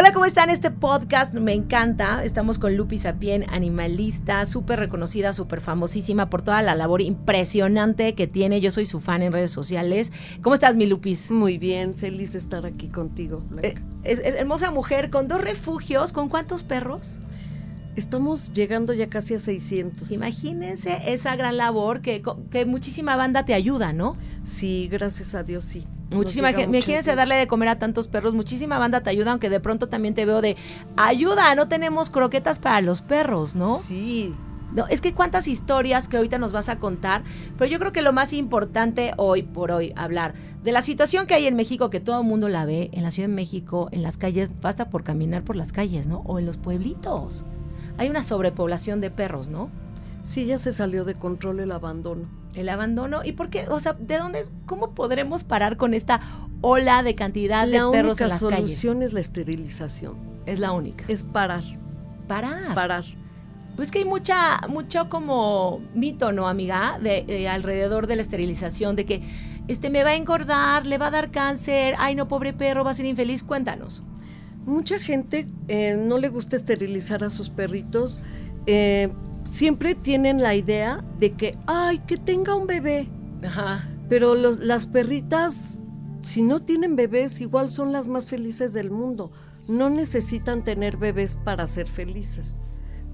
Hola, ¿cómo están? Este podcast me encanta. Estamos con Lupi Sapien, animalista, súper reconocida, súper famosísima por toda la labor impresionante que tiene. Yo soy su fan en redes sociales. ¿Cómo estás, mi Lupis? Muy bien, feliz de estar aquí contigo. Eh, es, es hermosa mujer con dos refugios. ¿Con cuántos perros? Estamos llegando ya casi a 600. Imagínense esa gran labor que, que muchísima banda te ayuda, ¿no? Sí, gracias a Dios, sí. Muchísima gente, imagínense darle de comer a tantos perros, muchísima banda te ayuda, aunque de pronto también te veo de ayuda, no tenemos croquetas para los perros, ¿no? Sí. No, es que cuántas historias que ahorita nos vas a contar, pero yo creo que lo más importante hoy por hoy hablar de la situación que hay en México, que todo el mundo la ve, en la Ciudad de México, en las calles, basta por caminar por las calles, ¿no? O en los pueblitos. Hay una sobrepoblación de perros, ¿no? Sí, ya se salió de control el abandono. El abandono. ¿Y por qué? O sea, ¿de dónde? ¿Cómo podremos parar con esta ola de cantidad de perros en las calles? La única solución es la esterilización. Es la única. Es parar. Parar. Parar. Pues que hay mucha, mucho como mito, ¿no, amiga? De, alrededor de la esterilización, de que este me va a engordar, le va a dar cáncer, ay no, pobre perro, va a ser infeliz. Cuéntanos. Mucha gente eh, no le gusta esterilizar a sus perritos. Eh, siempre tienen la idea de que, ay, que tenga un bebé. Ajá. Pero las perritas, si no tienen bebés, igual son las más felices del mundo. No necesitan tener bebés para ser felices.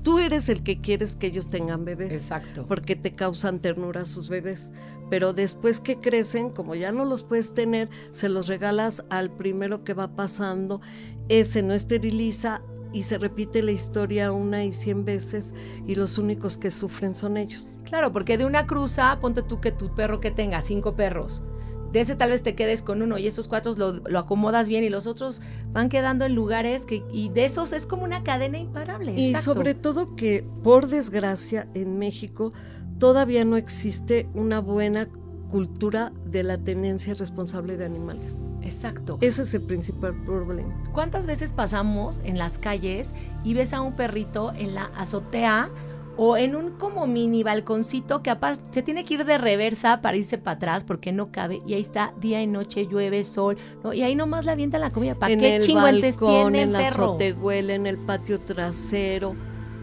Tú eres el que quieres que ellos tengan bebés. Exacto. Porque te causan ternura a sus bebés. Pero después que crecen, como ya no los puedes tener, se los regalas al primero que va pasando. Ese no esteriliza, y se repite la historia una y cien veces y los únicos que sufren son ellos. Claro, porque de una cruza, ponte tú que tu perro que tenga cinco perros, de ese tal vez te quedes con uno y esos cuatro lo, acomodas bien y los otros van quedando en lugares que y de esos es como una cadena imparable. Y sobre todo que por desgracia en México todavía no existe una buena cultura de la tenencia responsable de animales. Exacto. Ese es el principal problema. ¿Cuántas veces pasamos en las calles y ves a un perrito en la azotea o en un como mini balconcito que se tiene que ir de reversa para irse para atrás porque no cabe y ahí está día y noche, llueve, sol, ¿no? y ahí nomás la avienta la comida. ¿Para qué chinguentes tiene en la azotehuela, en el patio trasero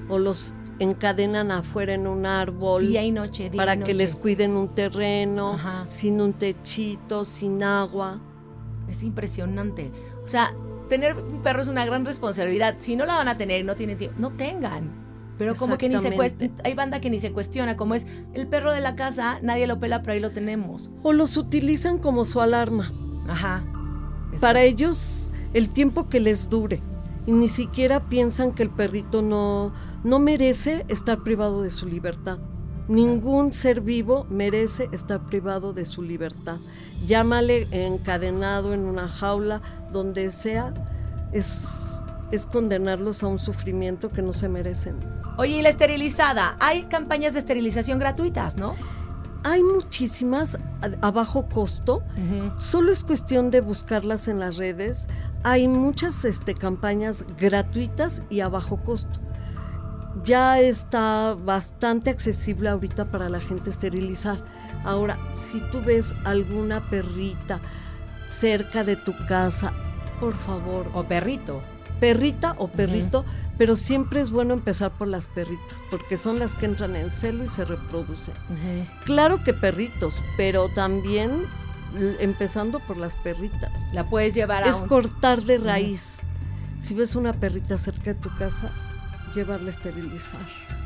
o los encadenan afuera en un árbol día y noche día para y noche. que les cuiden un terreno sin un techito, sin agua. Es impresionante. O sea, tener un perro es una gran responsabilidad. Si no la van a tener, no tienen tiempo, no tengan. Pero como que ni se cuestiona, hay banda que ni se cuestiona, como es el perro de la casa, nadie lo pela, pero ahí lo tenemos. O los utilizan como su alarma. Ajá. Para ellos, el tiempo que les dure. Y ni siquiera piensan que el perrito no, no merece estar privado de su libertad. Ningún ser vivo merece estar privado de su libertad. Llámale encadenado en una jaula, donde sea, es, es condenarlos a un sufrimiento que no se merecen. Oye, y la esterilizada, hay campañas de esterilización gratuitas, ¿no? Hay muchísimas a, bajo costo, solo es cuestión de buscarlas en las redes. Hay muchas este, campañas gratuitas y a bajo costo ya está bastante accesible ahorita para la gente esterilizar. Ahora, si tú ves alguna perrita cerca de tu casa, por favor. O perrito. Perrita o perrito, pero siempre es bueno empezar por las perritas, porque son las que entran en celo y se reproducen. Claro que perritos, pero también empezando por las perritas. La puedes llevar a Es cortar de raíz. Si ves una perrita cerca de tu casa, llevarla a esterilizar.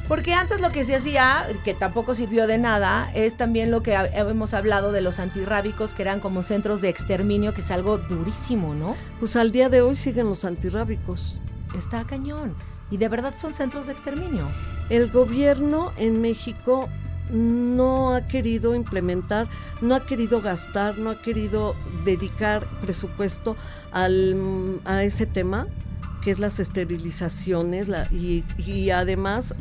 Porque antes lo que se hacía, que tampoco sirvió de nada, es también lo que hemos hablado de los antirrábicos, que eran como centros de exterminio, que es algo durísimo, ¿no? Pues al día de hoy siguen los antirrábicos. Está cañón. Y de verdad son centros de exterminio. El gobierno en México no ha querido implementar, no ha querido gastar, no ha querido dedicar presupuesto al, a ese tema que es las esterilizaciones y, además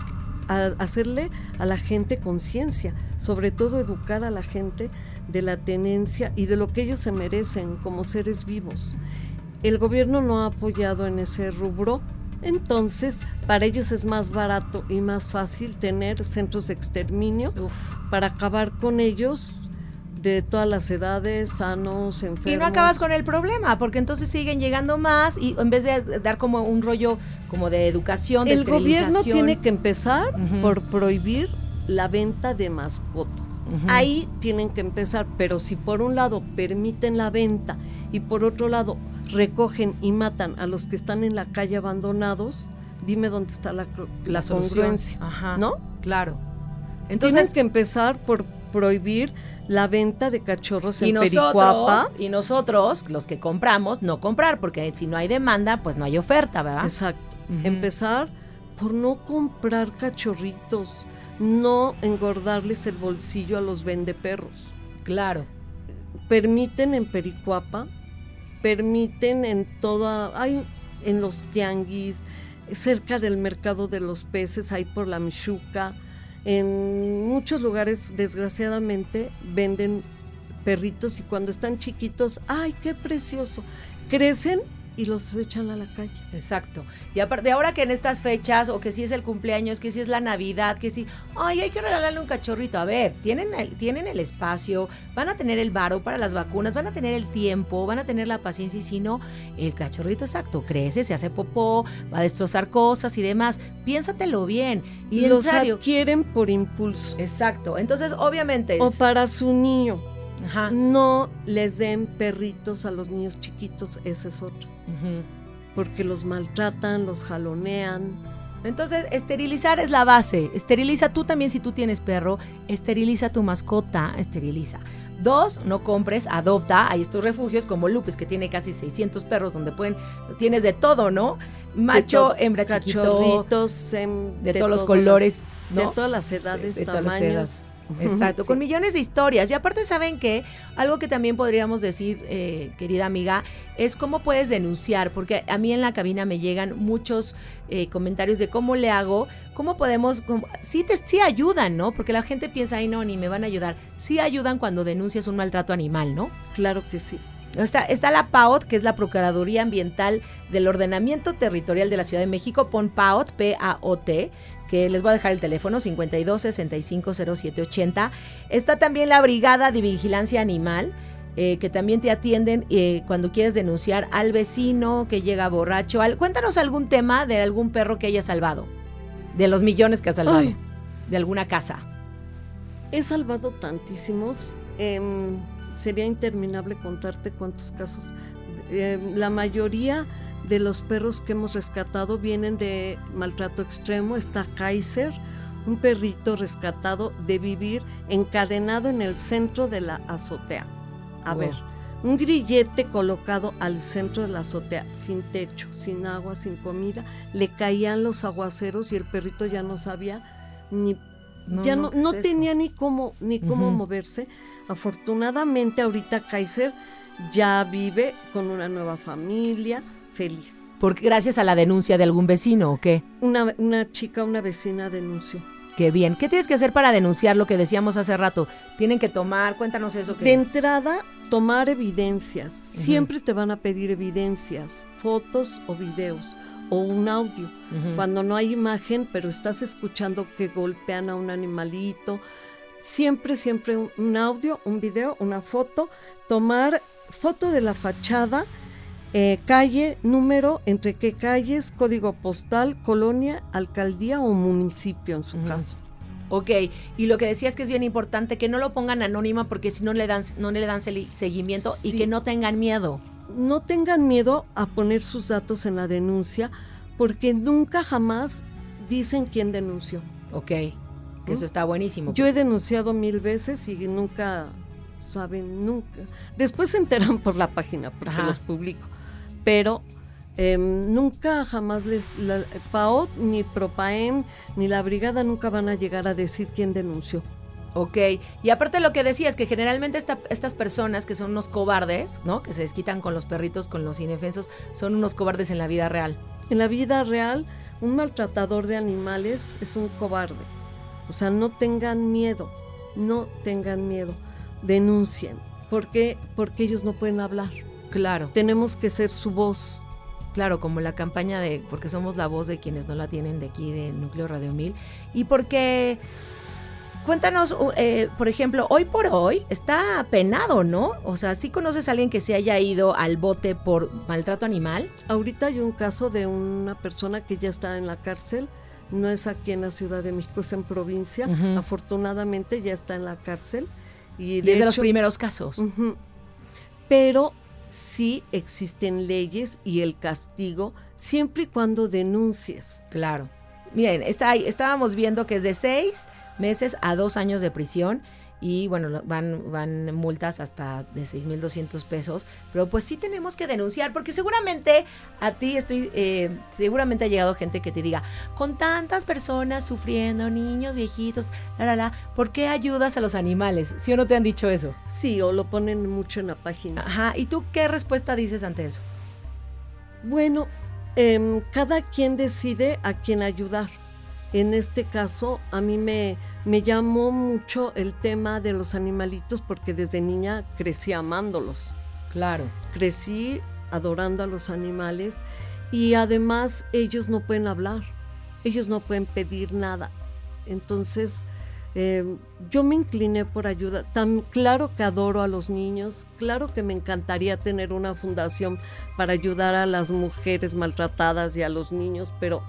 hacerle a la gente conciencia, sobre todo educar a la gente de la tenencia y de lo que ellos se merecen como seres vivos. El gobierno no ha apoyado en ese rubro, entonces para ellos es más barato y más fácil tener centros de exterminio para acabar con ellos de todas las edades, sanos, enfermos. Y no acabas con el problema, porque entonces siguen llegando más y en vez de dar como un rollo como de educación, de El gobierno tiene que empezar por prohibir la venta de mascotas. Ahí tienen que empezar, pero si por un lado permiten la venta y por otro lado recogen y matan a los que están en la calle abandonados, dime dónde está la, la, congruencia, ¿no? Claro. Entonces tienen que empezar por prohibir la venta de cachorros en Pericuapa. Y nosotros, los que compramos, no comprar, porque si no hay demanda, pues no hay oferta, ¿verdad? Exacto. Empezar por no comprar cachorritos, no engordarles el bolsillo a los vendeperros. Claro. Permiten en Pericuapa, permiten en toda, hay en los tianguis, cerca del mercado de los peces, ahí por la Michuca, en muchos lugares, desgraciadamente, venden perritos y cuando están chiquitos, ¡ay, qué precioso! Crecen y los echan a la calle. Exacto. Y aparte, ahora que en estas fechas, o que si es el cumpleaños, que si es la Navidad, que si, ay, hay que regalarle un cachorrito. A ver, tienen el, tienen el espacio, van a tener el varo para las vacunas, van a tener el tiempo, van a tener la paciencia y si no, el cachorrito exacto, crece, se hace popó, va a destrozar cosas y demás. Piénsatelo bien. Y los adquieren por impulso. Exacto. Entonces, obviamente. O para su niño. No les den perritos a los niños chiquitos, ese es otro. Porque los maltratan, los jalonean. Entonces, esterilizar es la base. Esteriliza tú también si tú tienes perro, esteriliza tu mascota, esteriliza. Dos, no compres, adopta. Hay estos refugios como Lupes, que tiene casi 600 perros, donde pueden, tienes de todo, ¿no? Macho, hembra, cachorritos, em, de, todos los colores, de todas las edades, tamaños. Exacto, con millones de historias. Y aparte, ¿saben que Algo que también podríamos decir, eh, querida amiga, es cómo puedes denunciar, porque a mí en la cabina me llegan muchos eh, comentarios de cómo le hago, cómo podemos, sí, te, sí ayudan, ¿no? Porque la gente piensa, ay, no, ni me van a ayudar. Sí ayudan cuando denuncias un maltrato animal, ¿no? Claro que sí. Está, está, la PAOT, que es la Procuraduría Ambiental del Ordenamiento Territorial de la Ciudad de México, pon PAOT, P-A-O-T, que les voy a dejar el teléfono 52 65 07 80. Está también la Brigada de Vigilancia Animal. Eh, que también te atienden eh, cuando quieres denunciar al vecino que llega borracho. cuéntanos algún tema de algún perro que haya salvado, de los millones que ha salvado, de alguna casa. He salvado tantísimos. Em, sería interminable contarte cuántos casos. Em, la mayoría de los perros que hemos rescatado vienen de maltrato extremo. Está Kaiser, un perrito rescatado de vivir encadenado en el centro de la azotea. A ver, un grillete colocado al centro de la azotea, sin techo, sin agua, sin comida. Le caían los aguaceros y el perrito ya no sabía ni ya no, no, tenía ni cómo ni cómo moverse. Afortunadamente ahorita Kaiser ya vive con una nueva familia, feliz. Porque gracias a la denuncia de algún vecino o qué? Una, una chica, una vecina denunció. Qué bien. ¿Qué tienes que hacer para denunciar lo que decíamos hace rato? Tienen que tomar, cuéntanos eso. Que... De entrada, tomar evidencias. Siempre te van a pedir evidencias, fotos o videos o un audio. Cuando no hay imagen, pero estás escuchando que golpean a un animalito. Siempre, siempre un audio, un video, una foto. Tomar foto de la fachada eh, calle, número, entre qué calles, código postal, colonia, alcaldía o municipio en su caso. Ok, y lo que decías que es bien importante, que no lo pongan anónima porque si no le dan, no le dan seguimiento y que no tengan miedo. No tengan miedo a poner sus datos en la denuncia porque nunca jamás dicen quién denunció. Ok, que eso está buenísimo. Yo he denunciado mil veces y nunca saben, nunca. Después se enteran por la página porque los publico pero em, nunca jamás les, la, PAOT, ni PROPAEM, ni la brigada nunca van a llegar a decir quién denunció. Ok, y aparte lo que decía es que generalmente estas personas que son unos cobardes, ¿no? Que se desquitan con los perritos, con los indefensos, son unos cobardes en la vida real. En la vida real, un maltratador de animales es un cobarde. O sea, no tengan miedo, no tengan miedo, denuncien. ¿Por qué? Porque ellos no pueden hablar. Claro. Tenemos que ser su voz. Claro, como la campaña de, porque somos la voz de quienes no la tienen de aquí, de Núcleo Radio 1000. Y porque, cuéntanos, eh, por ejemplo, hoy por hoy está penado, ¿no? O sea, ¿sí conoces a alguien que se haya ido al bote por maltrato animal? Ahorita hay un caso de una persona que ya está en la cárcel. No es aquí en la Ciudad de México, es en provincia. Afortunadamente ya está en la cárcel. Y, Y de es de los primeros casos. Pero sí existen leyes y el castigo siempre y cuando denuncies. Claro. Miren, está ahí, estábamos viendo que es de seis meses a dos años de prisión y bueno, van, van multas hasta de 6.200 pesos, pero pues sí tenemos que denunciar porque seguramente a ti estoy, eh, seguramente ha llegado gente que te diga, con tantas personas sufriendo, niños, viejitos, la, la, la, ¿por qué ayudas a los animales? ¿Sí o no te han dicho eso? Sí, o lo ponen mucho en la página. Ajá, ¿y tú qué respuesta dices ante eso? Bueno, em, cada quien decide a quién ayudar. En este caso, a mí me, me llamó mucho el tema de los animalitos porque desde niña crecí amándolos. Claro. crecí adorando a los animales y además ellos no pueden hablar, ellos no pueden pedir nada. Entonces, eh, yo me incliné por ayuda. Tan claro que adoro a los niños, claro que me encantaría tener una fundación para ayudar a las mujeres maltratadas y a los niños, pero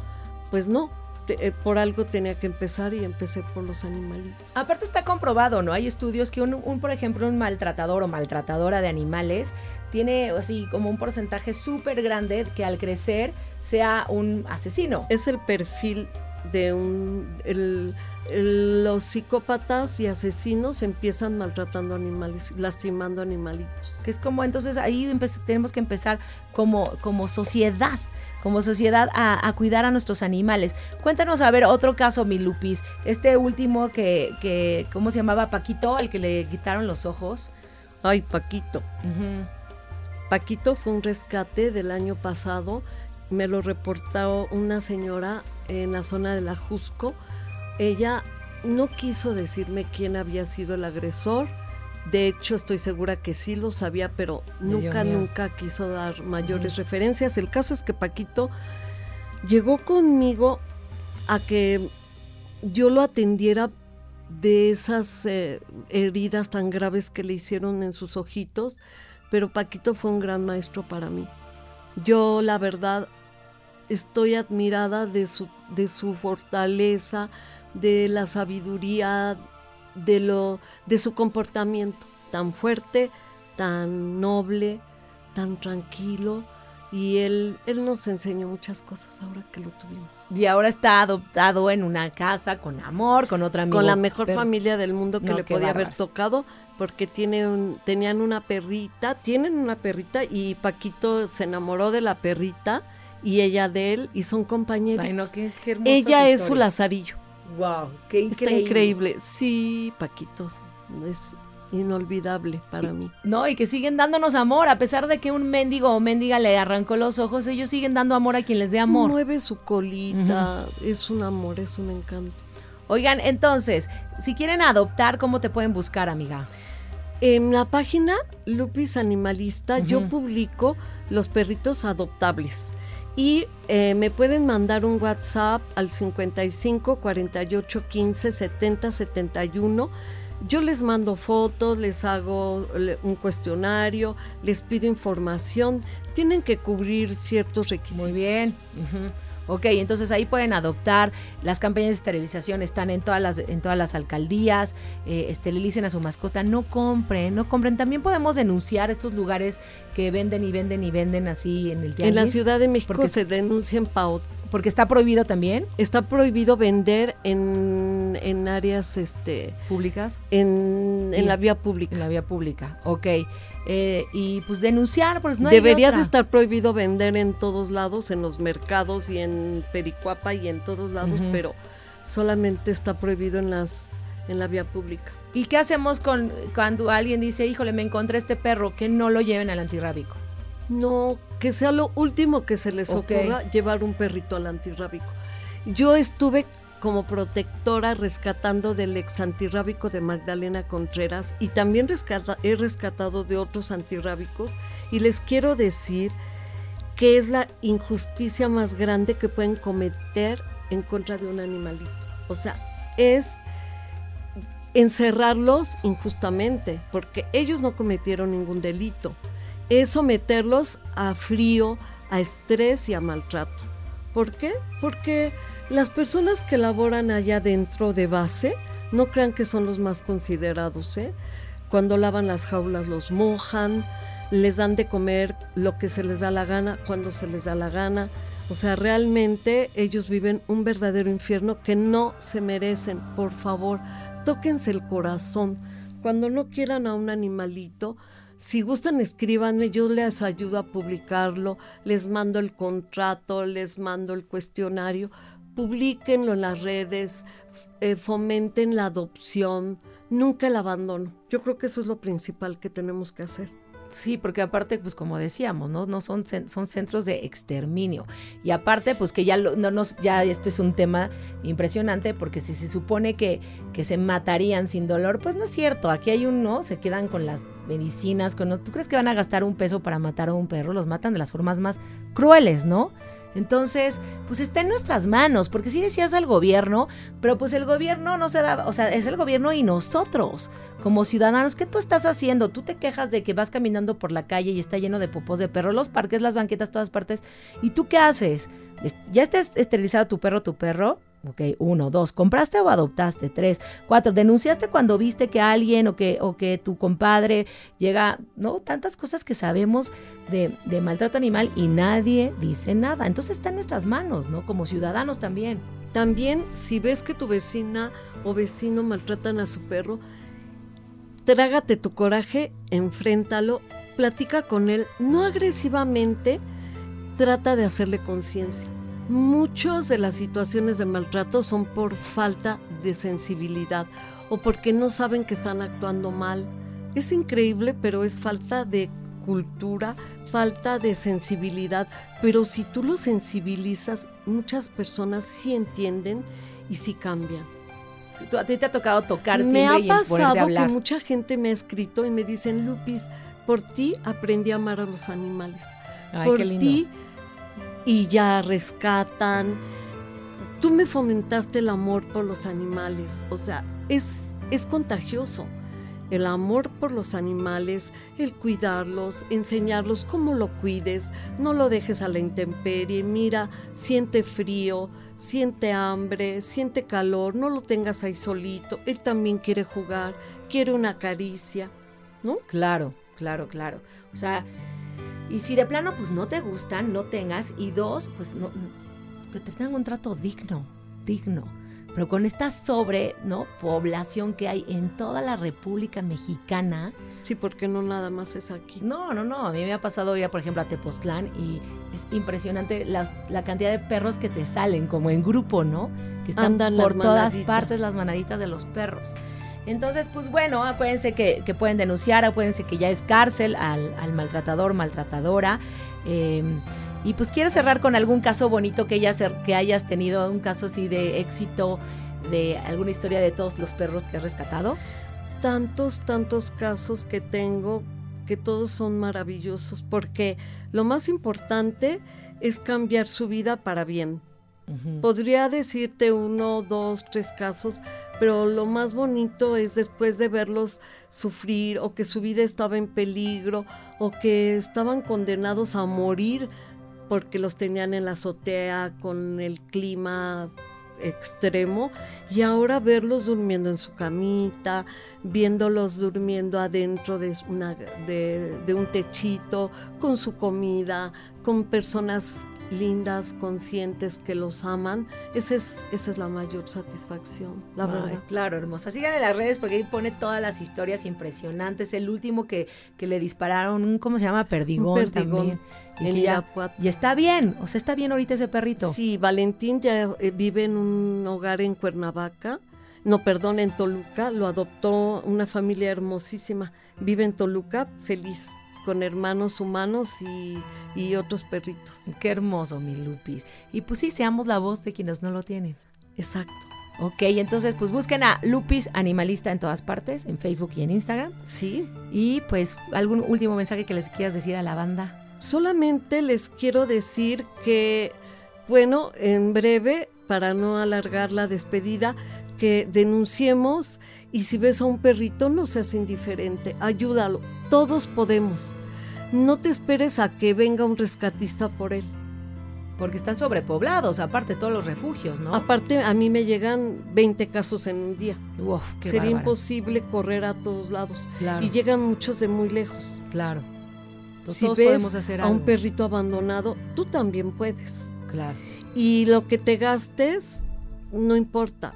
pues no, te- eh, por algo tenía que empezar y empecé por los animalitos. Aparte está comprobado, ¿no? Hay estudios que un, un, por ejemplo, un maltratador o maltratadora de animales tiene así como un porcentaje súper grande que al crecer sea un asesino. es el perfil de un el- los psicópatas y asesinos empiezan maltratando animales, lastimando animalitos. Que es como entonces ahí tenemos que empezar como, como sociedad. Como sociedad a, a cuidar a nuestros animales. Cuéntanos, a ver, otro caso, mi Lupis. Este último que, que, ¿cómo se llamaba? Paquito, al que le quitaron los ojos. Ay, Paquito. Paquito fue un rescate del año pasado. Me lo reportó una señora en la zona de la Jusco. Ella no quiso decirme quién había sido el agresor. De hecho, estoy segura que sí lo sabía, pero nunca, nunca quiso dar mayores referencias. El caso es que Paquito llegó conmigo a que yo lo atendiera de esas eh, heridas tan graves que le hicieron en sus ojitos, pero Paquito fue un gran maestro para mí. Yo, la verdad, estoy admirada de su, de su fortaleza, de la sabiduría, de, lo, de su comportamiento tan fuerte, tan noble, tan tranquilo. Y él, él nos enseñó muchas cosas ahora que lo tuvimos. Y ahora está adoptado en una casa con amor, con otra amigo. Con la mejor Pero- familia del mundo que No, le podía haber tocado, porque tiene un, tenían una perrita, tienen una perrita y Paquito se enamoró de la perrita y ella de él y son compañeros. Ay, no, qué, qué ella es su lazarillo. Wow, qué Está increíble. increíble. Sí, Paquito es inolvidable para mí. No, y que siguen dándonos amor, a pesar de que un mendigo o mendiga le arrancó los ojos, ellos siguen dando amor a quien les dé amor. Mueve su colita, es un amor, es un encanto. Oigan, entonces, si quieren adoptar, ¿cómo te pueden buscar, amiga? En la página Lupis Animalista yo publico los perritos adoptables y eh, me pueden mandar un WhatsApp al 55 48 15 70 71. Yo les mando fotos, les hago un cuestionario, les pido información. Tienen que cubrir ciertos requisitos. Muy bien. ujú. Ok, entonces ahí pueden adoptar. Las campañas de esterilización están en todas las, en todas las alcaldías. eh, esterilicen a su mascota. No compren, no compren. También podemos denunciar estos lugares que venden y venden y venden así en el tianguis. En la Ciudad de México Porque- se denuncia en PAO. Porque está prohibido también, Está prohibido vender en, en áreas, este, públicas. en, en la vía pública. En la vía pública, ok. Eh, y pues denunciar, pues no hay Debería otra. de estar prohibido vender en todos lados, en los mercados y en Pericuapa y en todos lados, pero solamente está prohibido en las en la vía pública. ¿Y qué hacemos con cuando alguien dice, híjole, me encontré este perro, que no lo lleven al antirrábico? No, que sea lo último que se les ocurra llevar un perrito al antirrábico. Yo estuve como protectora rescatando del ex antirrábico de Magdalena Contreras y también rescata- he rescatado de otros antirrábicos y les quiero decir que es la injusticia más grande que pueden cometer en contra de un animalito. O sea, es encerrarlos injustamente, porque ellos no cometieron ningún delito. Es someterlos a frío, a estrés y a maltrato. ¿Por qué? Porque las personas que laboran allá dentro de base no crean que son los más considerados. ¿eh? Cuando lavan las jaulas los mojan, les dan de comer lo que se les da la gana, cuando se les da la gana. O sea, realmente ellos viven un verdadero infierno que no se merecen. Por favor, tóquense el corazón. Cuando no quieran a un animalito, si gustan, escríbanme, yo les ayudo a publicarlo, les mando el contrato, les mando el cuestionario, publíquenlo en las redes, eh, fomenten la adopción, nunca el abandono. Yo creo que eso es lo principal que tenemos que hacer. Sí, porque aparte, pues como decíamos, ¿no? No son, son centros de exterminio. Y aparte, pues que ya lo- no nos, ya esto es un tema impresionante, porque si se supone que, que se matarían sin dolor, pues no es cierto. Aquí hay uno, se quedan con las medicinas, ¿tú crees que van a gastar un peso para matar a un perro? Los matan de las formas más crueles, ¿no? Entonces, pues está en nuestras manos, porque sí decías al gobierno, pero pues el gobierno no se da, o sea, es el gobierno y nosotros, como ciudadanos, ¿qué tú estás haciendo? Tú te quejas de que vas caminando por la calle y está lleno de popos de perro, los parques, las banquetas, todas partes, ¿y tú qué haces? Es- ¿Ya está esterilizado tu perro, tu perro? Ok, uno, dos, ¿compraste o adoptaste? Tres, cuatro, ¿denunciaste cuando viste que alguien o que, o que tu compadre llega, no? Tantas cosas que sabemos de, de maltrato animal y nadie dice nada. Entonces está en nuestras manos, ¿no? Como ciudadanos también. También, si ves que tu vecina o vecino maltratan a su perro, trágate tu coraje, enfréntalo, platica con él, no agresivamente, trata de hacerle conciencia. Muchas de las situaciones de maltrato son por falta de sensibilidad o porque no saben que están actuando mal. Es increíble, pero es falta de cultura, falta de sensibilidad. Pero si tú lo sensibilizas, muchas personas sí entienden y sí cambian. A ti te ha tocado tocar Me ha y pasado que mucha gente me ha escrito y me dicen, Lupis, por ti aprendí a amar a los animales. Ay, por qué lindo. ti y ya rescatan. Tú me fomentaste el amor por los animales. O sea, es, es contagioso. El amor por los animales, el cuidarlos, enseñarlos cómo lo cuides, no lo dejes a la intemperie, mira, siente frío, siente hambre, siente calor, no lo tengas ahí solito, él también quiere jugar, quiere una caricia, ¿no? Claro, claro, claro. O sea, y si de plano pues no te gustan, no tengas. Y dos, pues no, que te tengan un trato digno, digno. Pero con esta sobre, ¿no? Población que hay en toda la República Mexicana. Sí, porque no nada más es aquí. No, no, no. A mí me ha pasado ir, por ejemplo, a Tepoztlán y es impresionante la, la cantidad de perros que te salen, como en grupo, ¿no? Que están Andan por todas partes las manaditas de los perros. Entonces, pues bueno, acuérdense que, pueden denunciar, acuérdense que ya es cárcel al, al maltratador, maltratadora. eh, y pues quiero cerrar con algún caso bonito que, hayas, que hayas tenido, un caso así de éxito, de alguna historia de todos los perros que has rescatado. tantos, tantos casos que tengo que todos son maravillosos porque lo más importante es cambiar su vida para bien. Podría decirte uno, dos, tres casos, pero lo más bonito es después de verlos sufrir o que su vida estaba en peligro o que estaban condenados a morir porque los tenían en la azotea con el clima extremo y ahora verlos durmiendo en su camita, viéndolos durmiendo adentro de, una, de un techito, con su comida, con personas lindas, conscientes que los aman, esa es, esa es la mayor satisfacción, la Ay, verdad. Claro, hermosa. Sigan en las redes porque ahí pone todas las historias impresionantes. El último que, que le dispararon, un, ¿cómo se llama? Perdigón, Un perdigón también. Ya- y está bien, o sea, está bien ahorita ese perrito. Sí, Valentín ya eh, vive en un hogar en Cuernavaca, no, perdón, en Toluca, lo adoptó una familia hermosísima, vive en Toluca, feliz con hermanos humanos y, y otros perritos. Qué hermoso, mi Lupis. Y pues sí, seamos la voz de quienes no lo tienen. Exacto. Ok, entonces pues busquen a Lupis Animalista en todas partes, en Facebook y en Instagram. Sí. Y pues algún último mensaje que les quieras decir a la banda. Solamente les quiero decir que, bueno, en breve, para no alargar la despedida, que denunciemos y si ves a un perrito no seas indiferente, ayúdalo, todos podemos. No te esperes a que venga un rescatista por él. Porque están sobrepoblados, aparte todos los refugios, ¿no? Aparte, a mí me llegan 20 casos en un día. Uf, qué Sería bárbara. imposible correr a todos lados. Claro. Y llegan muchos de muy lejos. Claro. Entonces, si todos ves podemos hacer a un perrito abandonado, tú también puedes. Claro. Y lo que te gastes, no importa.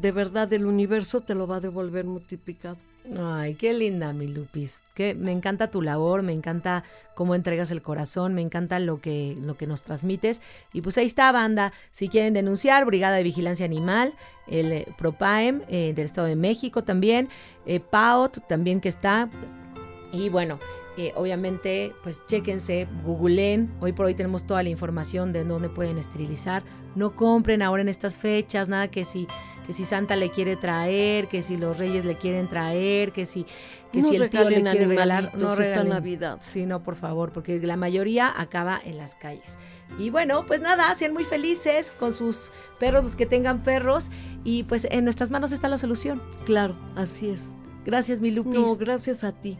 De verdad, el universo te lo va a devolver multiplicado. Ay, qué linda, mi Lupis. Que me encanta tu labor, me encanta cómo entregas el corazón, me encanta lo que, lo que nos transmites. Y pues ahí está, banda. Si quieren denunciar, Brigada de Vigilancia Animal, el eh, PROPAEM eh, del Estado de México también, eh, PAOT también que está. Y bueno, eh, obviamente, pues chéquense, googleen. Hoy por hoy tenemos toda la información de dónde pueden esterilizar. No compren ahora en estas fechas, nada que si, que si Santa le quiere traer, que si los reyes le quieren traer, que si, que No si el tío le regalen quiere regalar. No animalitos esta regalen. Navidad. Sí, no, por favor, porque la mayoría acaba en las calles. Y bueno, pues nada, sean muy felices con sus perros, los que tengan perros. Y pues en nuestras manos está la solución. Claro, así es. Gracias, mi Lupis. No, gracias a ti.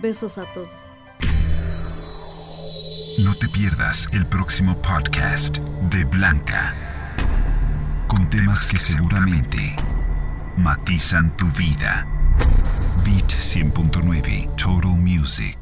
Besos a todos. No te pierdas el próximo podcast de Blanca, con temas que seguramente matizan tu vida. Beat 100.9 Total Music.